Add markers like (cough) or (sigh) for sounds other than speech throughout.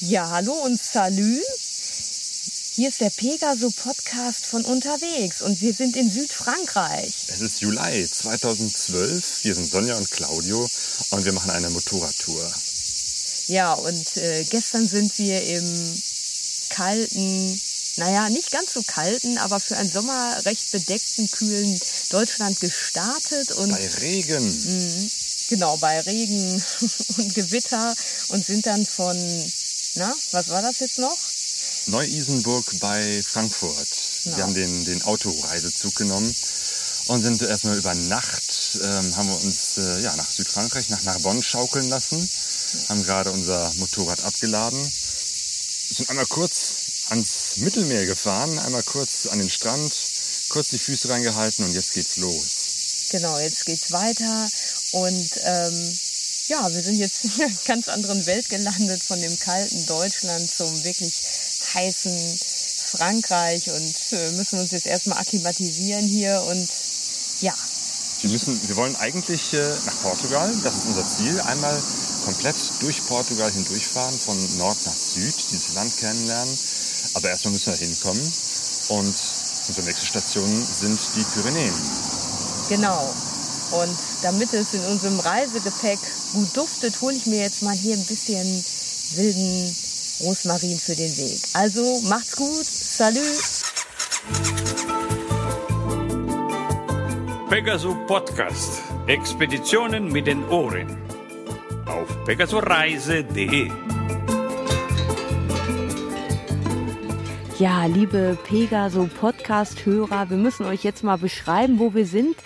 Ja, hallo und salü. Hier ist der Pegaso Podcast von unterwegs und wir sind in Südfrankreich. Es ist Juli 2012. Wir sind Sonja und Claudio und wir machen eine Motorradtour. Ja, und äh, gestern sind wir im kalten, naja, nicht ganz so kalten, aber für einen Sommer recht bedeckten, kühlen Deutschland gestartet. Und, Bei Regen. Mh, genau, bei Regen (laughs) und Gewitter und sind dann von, na, was war das jetzt noch? Neu-Isenburg bei Frankfurt. Genau. Wir haben den, den Autoreisezug genommen und sind erstmal über Nacht, ähm, haben wir uns äh, ja, nach Südfrankreich, nach Narbonne schaukeln lassen, haben gerade unser Motorrad abgeladen, sind einmal kurz ans Mittelmeer gefahren, einmal kurz an den Strand, kurz die Füße reingehalten und jetzt geht's los. Genau, jetzt geht's weiter und ähm, ja, wir sind jetzt in einer ganz anderen Welt gelandet, von dem kalten Deutschland zum wirklich heißen Frankreich und äh, müssen uns jetzt erstmal akklimatisieren hier und ja, Wir, müssen, wir wollen eigentlich äh, nach Portugal, das ist unser Ziel, einmal komplett durch Portugal hindurchfahren, von Nord nach Süd, dieses Land kennenlernen. Aber erstmal müssen wir hinkommen und unsere nächste Station sind die Pyrenäen. genau. Und damit es in unserem Reisegepäck gut duftet, hole ich mir jetzt mal hier ein bisschen wilden Rosmarin für den Weg. Also macht's gut, salü! Pegaso Podcast. Expeditionen mit den Ohren. Auf pegasoreise.de. Ja, liebe Pegaso Podcast-Hörer, wir müssen euch jetzt mal beschreiben, wo wir sind.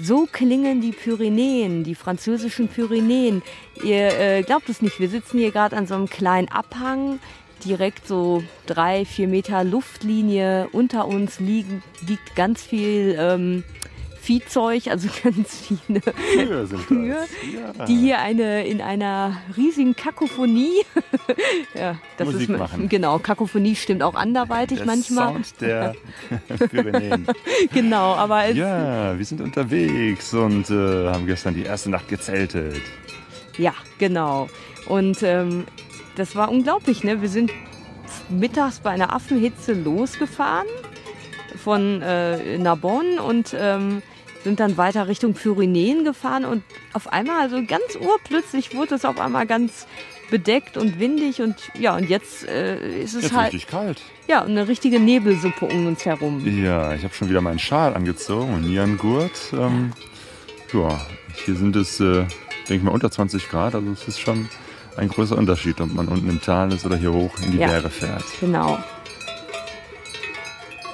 So klingen die Pyrenäen, die französischen Pyrenäen. Ihr äh, glaubt es nicht, wir sitzen hier gerade an so einem kleinen Abhang. Direkt so drei, vier Meter Luftlinie. Unter uns liegen, liegt ganz viel ähm, Viehzeug, also (laughs) ganz viele Kühe Kühe. Ja. die hier eine in einer riesigen Kakophonie, (laughs) ja, das Musik ist machen. genau, Kakophonie stimmt auch anderweitig Der manchmal, Sound der (laughs) Pyrenäen. genau, aber es, Ja, wir sind unterwegs und äh, haben gestern die erste Nacht gezeltet. ja, genau. Und ähm, das war unglaublich, ne? Wir sind mittags bei einer Affenhitze losgefahren von äh, Narbonne und ähm, sind dann weiter Richtung Pyrenäen gefahren und auf einmal, also ganz urplötzlich wurde es auf einmal ganz bedeckt und windig und ja, und jetzt äh, ist es Jetzt halt richtig kalt. ja eine richtige Nebelsuppe um uns herum. Ja, ich habe schon wieder meinen Schal angezogen und nie einen Gurt. Ähm, ja, hier sind es, äh, denke ich mal, unter 20 Grad. Also es ist schon ein großer Unterschied, ob man unten im Tal ist oder hier hoch in die Ja. Berge fährt. Genau.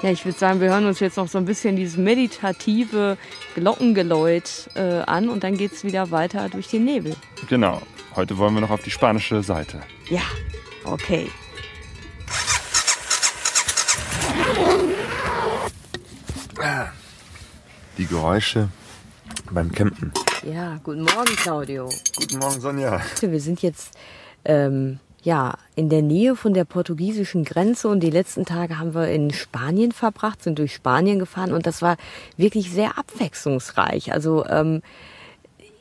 Ja, ich würde sagen, wir hören uns jetzt noch so ein bisschen dieses meditative Glockengeläut äh, an und dann geht's wieder weiter durch den Nebel. Genau. Heute wollen wir noch auf die spanische Seite. Ja, okay. Die Geräusche beim Campen. Ja, guten Morgen, Claudio. Guten Morgen, Sonja. Wir sind jetzt ähm, ja in der Nähe von der portugiesischen Grenze und die letzten Tage haben wir in Spanien verbracht, sind durch Spanien gefahren und das war wirklich sehr abwechslungsreich. Also ähm,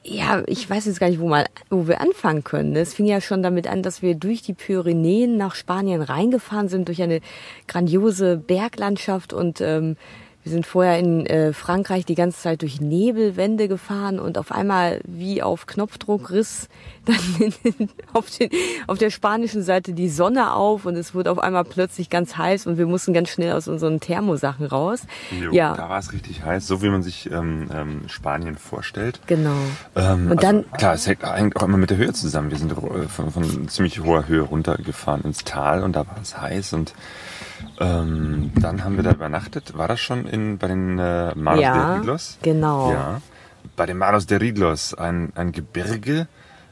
ja, ich weiß jetzt gar nicht, wo, mal, wo wir anfangen können. Es fing ja schon damit an, dass wir durch die Pyrenäen nach Spanien reingefahren sind, durch eine grandiose Berglandschaft und ähm, wir sind vorher in äh, Frankreich die ganze Zeit durch Nebelwände gefahren und auf einmal wie auf Knopfdruck riss (laughs) dann auf, den, auf der spanischen Seite die Sonne auf und es wurde auf einmal plötzlich ganz heiß und wir mussten ganz schnell aus unseren Thermosachen raus. Jo, ja, Da war es richtig heiß, so wie man sich ähm, ähm, Spanien vorstellt. genau. Ähm, Und dann- also, klar, es hängt hängt auch immer mit der Höhe zusammen. Wir sind äh, von, von ziemlich hoher Höhe runtergefahren ins Tal und da war es heiß und ähm, dann haben wir da übernachtet. War das schon in, bei den äh, Manos de Ja, Riglos? genau. Ja. Bei den Manos de Riglos, ein, ein Gebirge,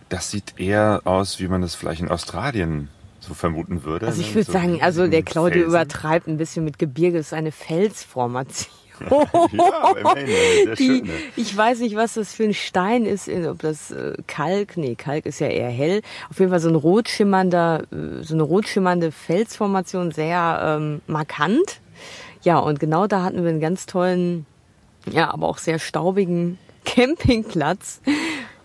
das sieht eher aus, wie man es vielleicht in Australien so vermuten würde. Also ich ne? würde So sagen, also der Claudio Felsen. übertreibt ein bisschen mit Gebirge, es ist eine Felsformation. Ja, immerhin, Die, schöne. ich weiß nicht, was das für ein Stein ist, ob das äh, Kalk, nee, Kalk ist ja eher hell. Auf jeden Fall so ein rot schimmernder, äh, so eine rot schimmernde Felsformation, sehr ähm, markant. Ja, und genau da hatten wir einen ganz tollen, ja, aber auch sehr staubigen (laughs) Campingplatz.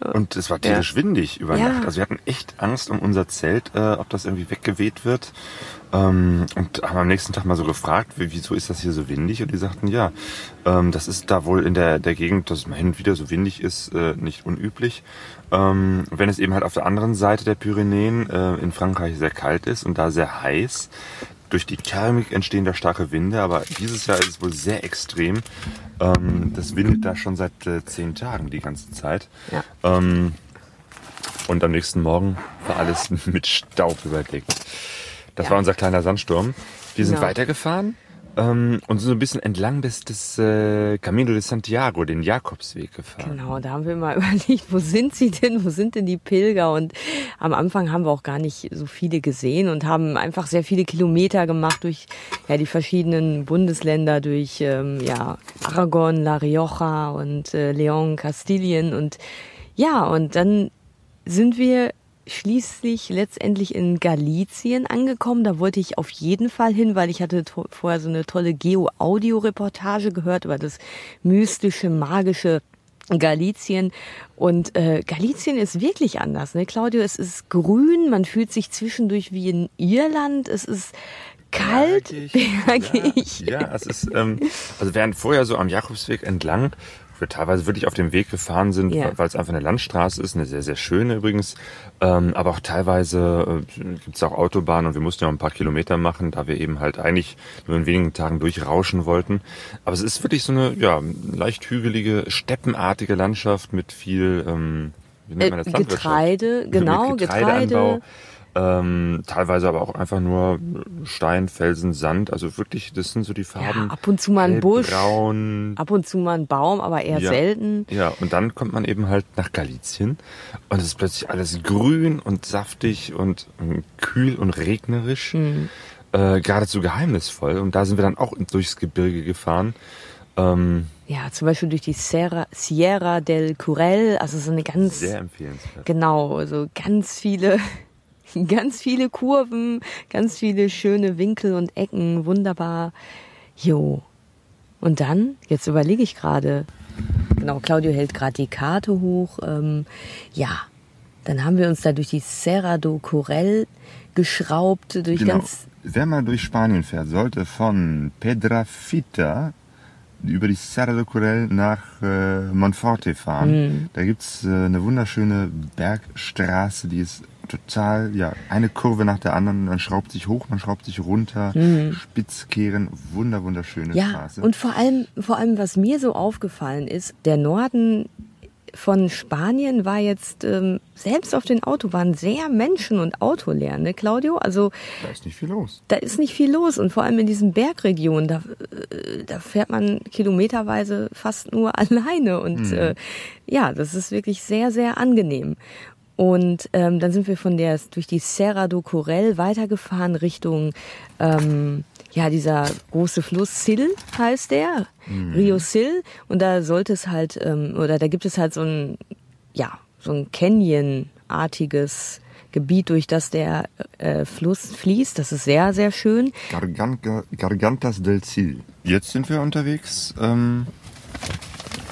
Und es war tierisch windig über Ja. Nacht. Also wir hatten echt Angst um unser Zelt, äh, ob das irgendwie weggeweht wird. Ähm, und haben am nächsten Tag mal so gefragt, wie, wieso ist das hier so windig? Und die sagten, ja, ähm, das ist da wohl in der, der Gegend, dass es mal hin und wieder so windig ist, äh, nicht unüblich. Ähm, wenn es eben halt auf der anderen Seite der Pyrenäen äh, in Frankreich sehr kalt ist und da sehr heiß, durch die Thermik entstehen da starke Winde, aber dieses Jahr ist es wohl sehr extrem. Ähm, das windet da schon seit äh, zehn Tagen die ganze Zeit. Ja. Ähm, und am nächsten Morgen war alles (laughs) mit Staub überdeckt. Das Ja. war unser kleiner Sandsturm. Wir sind Genau. weitergefahren ähm, und sind so ein bisschen entlang des, des äh, Camino de Santiago, den Jakobsweg gefahren. Genau, da haben wir mal (laughs) überlegt, wo sind sie denn, wo sind denn die Pilger? Und am Anfang haben wir auch gar nicht so viele gesehen und haben einfach sehr viele Kilometer gemacht durch ja, die verschiedenen Bundesländer, durch ähm, ja, Aragon, La Rioja und äh, León, Kastilien. Und ja, und dann sind wir schließlich letztendlich in Galizien angekommen. Da wollte ich auf jeden Fall hin, weil ich hatte vorher so eine tolle Geo-Audio-Reportage gehört über das mystische, magische Galizien. Und äh, Galizien ist wirklich anders, ne, Claudio? Es ist grün, man fühlt sich zwischendurch wie in Irland. Es ist kalt, bergig. (laughs) Ja, ja, es ist, ähm, also während vorher so am Jakobsweg entlang, wir teilweise wirklich auf dem Weg gefahren sind, Ja. weil es einfach eine Landstraße ist, eine sehr, sehr schöne übrigens, ähm, aber auch teilweise äh, gibt es auch Autobahnen und wir mussten ja auch ein paar Kilometer machen, da wir eben halt eigentlich nur in wenigen Tagen durchrauschen wollten. Aber es ist wirklich so eine, ja, leicht hügelige, steppenartige Landschaft mit viel, ähm, wie nennt man das? Äh. Getreide, (laughs) genau, Getreideanbau. Getreideanbau. Ähm, teilweise aber auch einfach nur Stein, Felsen, Sand. Also wirklich, das sind so die Farben. Ja, ab und zu mal ein Busch. Braun. Ab und zu mal ein Baum, aber eher Ja. selten. Ja, und dann kommt man eben halt nach Galizien und es ist plötzlich alles grün und saftig und ähm, kühl und regnerisch. Hm. Äh, geradezu geheimnisvoll. Und da sind wir dann auch durchs Gebirge gefahren. Ähm, Ja, zum Beispiel durch die Sierra, Sierra del Curel, also so eine ganz, sehr empfehlenswert. genau, also ganz viele, ganz viele Kurven, ganz viele schöne Winkel und Ecken, wunderbar. Jo. Und dann, jetzt überlege ich gerade, genau, Claudio hält gerade die Karte hoch, ähm, ja, dann haben wir uns da durch die Serra do Curel geschraubt, durch Genau. ganz, Wer mal durch Spanien fährt, sollte von Pedrafita über die Serra do Curel nach äh, Monforte fahren. Hm. Da gibt's äh, eine wunderschöne Bergstraße, die ist total, ja, eine Kurve nach der anderen. Man schraubt sich hoch, man schraubt sich runter, Spitzkehren, wunder, wunderschöne. Ja, Straße. und vor allem, vor allem, was mir so aufgefallen ist, der Norden von Spanien war jetzt ähm, selbst auf den Autobahnen sehr menschen- und autoleer, ne, Claudio? Also da ist nicht viel los. da ist nicht viel los und vor allem in diesen Bergregionen, da, äh, da fährt man kilometerweise fast nur (laughs) alleine und äh, ja, das ist wirklich sehr, sehr angenehm. Und ähm, dann sind wir von der durch die Serra do Corel weitergefahren Richtung ähm, ja dieser große Fluss Sil heißt der Rio Sil und da sollte es halt ähm, oder da gibt es halt so ein ja so ein Canyon-artiges Gebiet, durch das der äh, Fluss fließt. Das ist sehr, sehr schön. Garganta, Gargantas del Sil. Jetzt sind wir unterwegs. Ähm,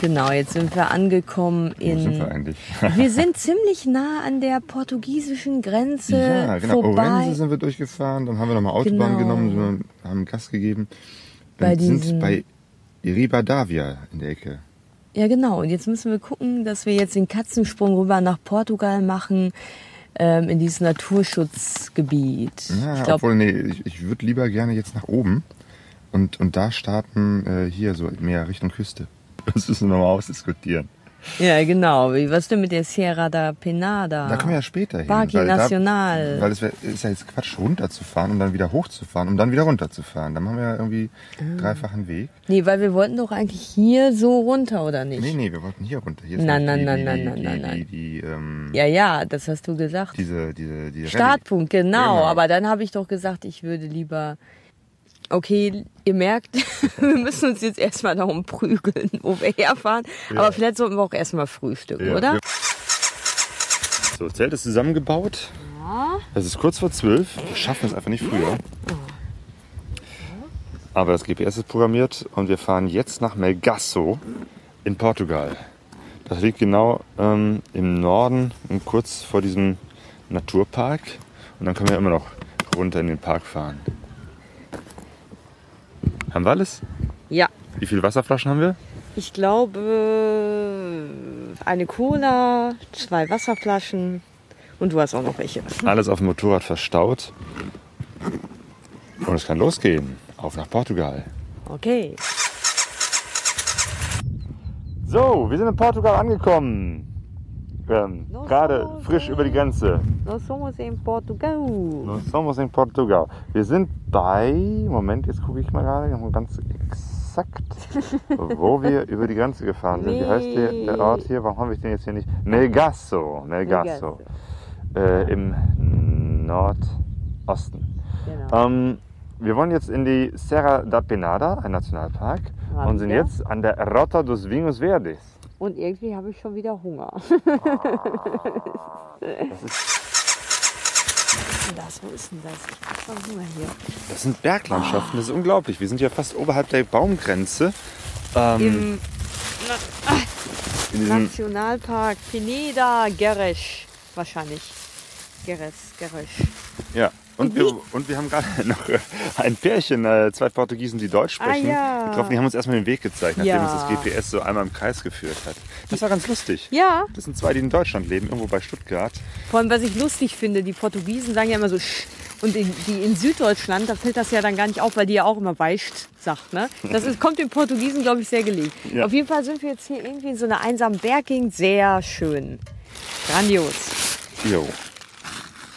Genau, jetzt sind wir angekommen wo in. sind wir eigentlich? (laughs) Wir sind ziemlich nah an der portugiesischen Grenze Ja, genau. vorbei. Orense sind wir durchgefahren, dann haben wir nochmal Autobahn Genau. genommen, wir- haben Gas gegeben. Bei und sind bei Ribadavia in der Ecke. Ja, genau. Und jetzt müssen wir gucken, dass wir jetzt den Katzensprung rüber nach Portugal machen, ähm, in dieses Naturschutzgebiet. Ja, ich glaube, obwohl, nee, ich, ich würde lieber gerne jetzt nach oben und, und da starten, äh, hier so mehr Richtung Küste. (laughs) Das müssen wir nochmal ausdiskutieren. ja, genau. Was denn mit der Sierra da Penada? Da kommen wir ja später hin. Parque weil Nacional. Da, weil es wär, ist ja jetzt Quatsch, runterzufahren und dann wieder hochzufahren und dann wieder runterzufahren. Dann haben wir ja irgendwie Ah. dreifachen Weg. Nee, weil wir wollten doch eigentlich hier so runter, oder nicht? Nee, nee, wir wollten hier runter. Hier Nein, nein, die, nein, die, nein, die, nein, nein, nein. Die, die, ähm, Ja, ja, das hast du gesagt. diese, diese, die Startpunkt, genau. Genau. Aber dann habe ich doch gesagt, ich würde lieber. Okay, ihr merkt, (laughs) wir müssen uns jetzt erstmal darum prügeln, wo wir herfahren. Aber vielleicht sollten wir auch erstmal frühstücken, Ja, oder? So, Zelt ist zusammengebaut. Es ist kurz vor zwölf. Wir schaffen es einfach nicht früher. Aber das GPS ist programmiert und wir fahren jetzt nach Melgaço in Portugal. Das liegt genau ähm, im Norden und kurz vor diesem Naturpark. Und dann können wir immer noch runter in den Park fahren. Haben wir alles? Ja, Wie viele Wasserflaschen haben wir? ich glaube eine Cola, zwei Wasserflaschen und du hast auch noch welche. Alles auf dem Motorrad verstaut. Und es kann losgehen. Auf nach Portugal. Okay. So, wir sind in Portugal angekommen. Ähm, Gerade frisch über die Grenze. Nós somos em Portugal. Nós somos in Portugal. Wir sind bei, Moment, jetzt gucke ich mal gerade ganz exakt, (laughs) wo wir über die Grenze gefahren sind. Wie heißt der, der Ort hier? Warum habe ich den jetzt hier nicht? Melgaço. Melgaço. Äh, Im Nordosten. Genau. Ähm, wir wollen jetzt in die Serra da Penada, ein Nationalpark, Haben und sind wir. jetzt an der Rota dos Vinhos Verdes. Und irgendwie habe ich schon wieder Hunger. Das, wo ist denn das? Ich hab schon Hunger hier. Das sind Berglandschaften, das ist unglaublich. Wir sind ja fast oberhalb der Baumgrenze. Ähm, Im Na in diesem, Nationalpark Pineda Gerres. Wahrscheinlich. Gerres, Gerres. ja. Und wir, und wir haben gerade (laughs) noch ein Pärchen, äh, zwei Portugiesen, die Deutsch sprechen, Ah, ja. getroffen. Die haben uns erstmal den Weg gezeigt, nachdem Ja. uns das GPS so einmal im Kreis geführt hat. Das war ganz lustig. Ja, Das sind zwei, die in Deutschland leben, irgendwo bei Stuttgart. vor allem, was ich lustig finde, die Portugiesen sagen ja immer so Sch. Und in, die in Süddeutschland, da fällt das ja dann gar nicht auf, weil die ja auch immer Weicht sagt. Ne? Das ist, kommt den Portugiesen, glaube ich, sehr gelegen. Ja. Auf jeden Fall sind wir jetzt hier irgendwie in so einer einsamen Berggegend. Sehr schön. Grandios. Jo.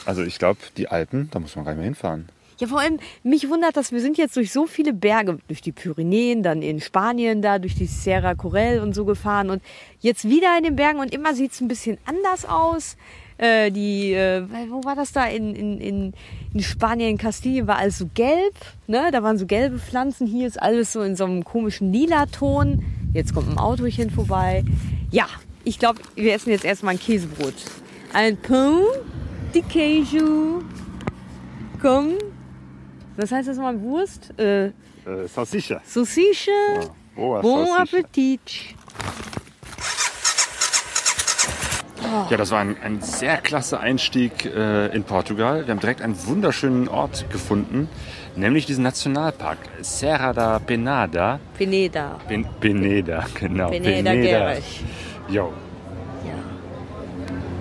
Also ich glaube, die Alpen, da muss man gar nicht mehr hinfahren. Ja, vor allem, mich wundert das, wir sind jetzt durch so viele Berge, durch die Pyrenäen, dann in Spanien da, durch die Sierra Corel und so gefahren und jetzt wieder in den Bergen und immer sieht es ein bisschen anders aus. Äh, die, äh, wo war das da? In, in, in, in Spanien, in Kastilien war alles so gelb, ne? Da waren so gelbe Pflanzen, hier ist alles so in so einem komischen lila Ton. Jetzt kommt ein Autochen vorbei. Ja, ich glaube, wir essen jetzt erstmal ein Käsebrot. Ein Pão de Queijo. Komm. Was heißt das mal? Wurst? Äh, Äh, Salsicha. Saucische. Oh, Bon Salsicha. Appetit. Ja, das war ein, ein sehr klasse Einstieg äh, in Portugal. Wir haben direkt einen wunderschönen Ort gefunden, nämlich diesen Nationalpark Serra da Penada. Pineda. Pen Peneda, genau. Pineda Gerres. Jo.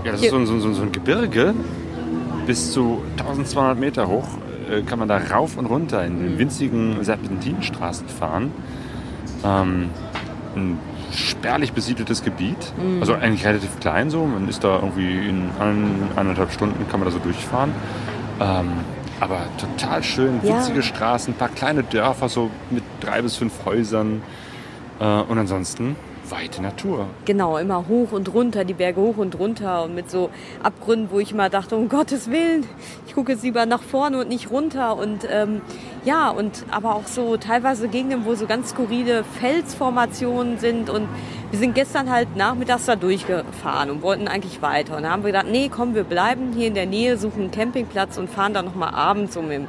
Ja. Ja, das ist so ein, so, ein- so ein Gebirge. Bis zu 1200 Meter hoch äh, kann man da rauf und runter in den winzigen Serpentinstraßen fahren. Ähm, ein spärlich besiedeltes Gebiet. Also eigentlich relativ klein so. Man ist da irgendwie in ein, eineinhalb Stunden kann man da so durchfahren. Ähm, aber total schön, Ja. winzige Straßen, ein paar kleine Dörfer so mit drei bis fünf Häusern. Äh, und ansonsten weite Natur. Genau, immer hoch und runter, die Berge hoch und runter und mit so Abgründen, wo ich immer dachte, um Gottes Willen, ich gucke jetzt lieber nach vorne und nicht runter. Und ähm, ja, und aber auch so teilweise Gegenden, wo so ganz skurrile Felsformationen sind. Und wir sind gestern halt nachmittags da durchgefahren und wollten eigentlich weiter. Und da haben wir gedacht, nee, komm, wir bleiben hier in der Nähe, suchen einen Campingplatz und fahren dann nochmal abends um im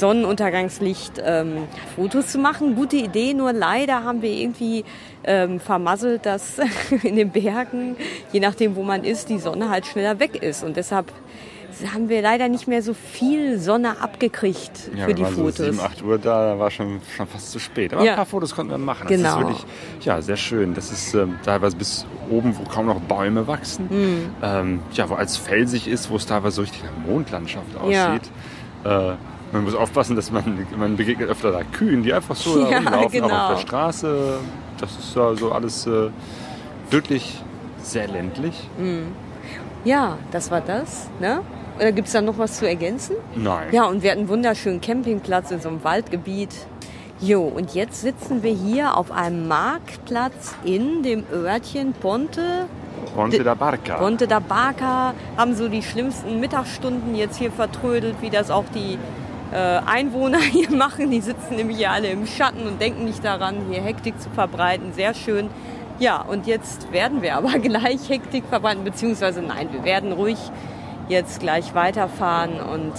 Sonnenuntergangslicht ähm, Fotos zu machen. Gute Idee, nur leider haben wir irgendwie ähm, vermasselt, dass (laughs) in den Bergen, je nachdem wo man ist, die Sonne halt schneller weg ist. Und deshalb haben wir leider nicht mehr so viel Sonne abgekriegt Ja, für die waren Fotos. So 7, 8 Uhr da, da war schon, schon fast zu spät. Aber Ja. ein paar Fotos konnten wir machen. Das Genau. ist wirklich ja, sehr schön. Das ist ähm, teilweise bis oben, wo kaum noch Bäume wachsen. Mhm. Ähm, ja, wo alles felsig ist, wo es teilweise so richtig eine Mondlandschaft Ja. aussieht. Äh, man muss aufpassen, dass man, man begegnet öfter da Kühen, die einfach so Ja, rumlaufen, auch genau. auf der Straße. Das ist ja so alles äh, wirklich sehr ländlich. Ja, das war das. Ne? Oder gibt es da noch was zu ergänzen? Nein. Ja, und wir hatten einen wunderschönen Campingplatz in so einem Waldgebiet. Jo, und jetzt sitzen wir hier auf einem Marktplatz in dem Örtchen Ponte. Ponte da Barca. Ponte da Barca haben so die schlimmsten Mittagsstunden jetzt hier vertrödelt, wie das auch die Einwohner (laughs) hier machen. Die sitzen nämlich hier alle im Schatten und denken nicht daran, hier Hektik zu verbreiten. Sehr schön. Ja, und jetzt werden wir aber (laughs) gleich Hektik verbreiten, beziehungsweise nein, wir werden ruhig jetzt gleich weiterfahren und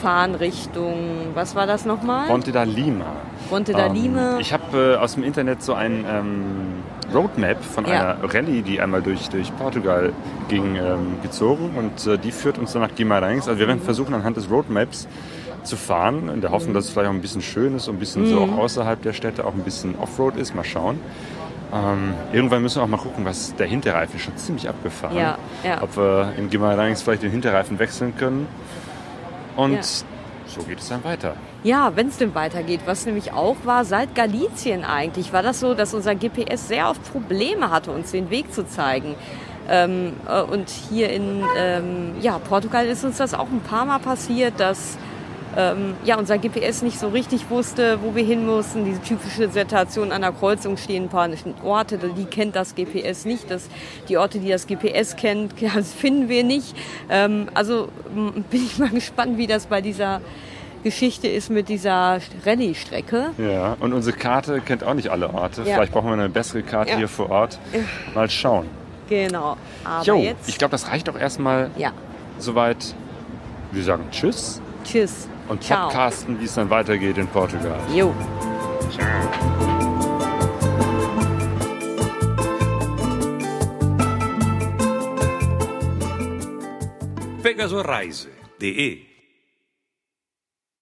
fahren Richtung, was war das nochmal? Ponte da Lima. Monte da. Ähm, ich habe äh, aus dem Internet so ein ähm, Roadmap von Ja. einer Rallye, die einmal durch, durch Portugal ging, ähm, gezogen und äh, die führt uns dann nach Guimarães. Also wir werden versuchen anhand des Roadmaps zu fahren, in der Hoffnung, dass es vielleicht auch ein bisschen schön ist und ein bisschen so auch außerhalb der Städte auch ein bisschen Offroad ist. Mal schauen. Ähm, irgendwann müssen wir auch mal gucken, was der Hinterreifen ist schon ziemlich abgefahren. Ja, ja. Ob wir in Guimarães vielleicht den Hinterreifen wechseln können. Und Ja. so geht es dann weiter. Ja, wenn es denn weitergeht. Was nämlich auch war, seit Galizien eigentlich, war das so, dass unser GPS sehr oft Probleme hatte, uns den Weg zu zeigen. Ähm, äh, und hier in ähm, ja, Portugal ist uns das auch ein paar Mal passiert, dass ähm, ja, unser GPS nicht so richtig wusste, wo wir hin mussten. Diese typische Situation an der Kreuzung stehen paar Orte, die kennt das GPS nicht. Das, die Orte, die das GPS kennt, (laughs) das finden wir nicht. Ähm, also bin ich mal (laughs) gespannt, wie das bei dieser Geschichte ist mit dieser Rallye-Strecke. Ja, und unsere Karte kennt auch nicht alle Orte. Ja. Vielleicht brauchen wir eine bessere Karte Ja. hier vor Ort. Mal schauen. Genau. Aber Jo, jetzt. ich glaube, das reicht doch erstmal ja. soweit. Wir sagen Tschüss Tschüss. Und Ciao. podcasten, wie es dann weitergeht in Portugal. Jo. pegasoreise.de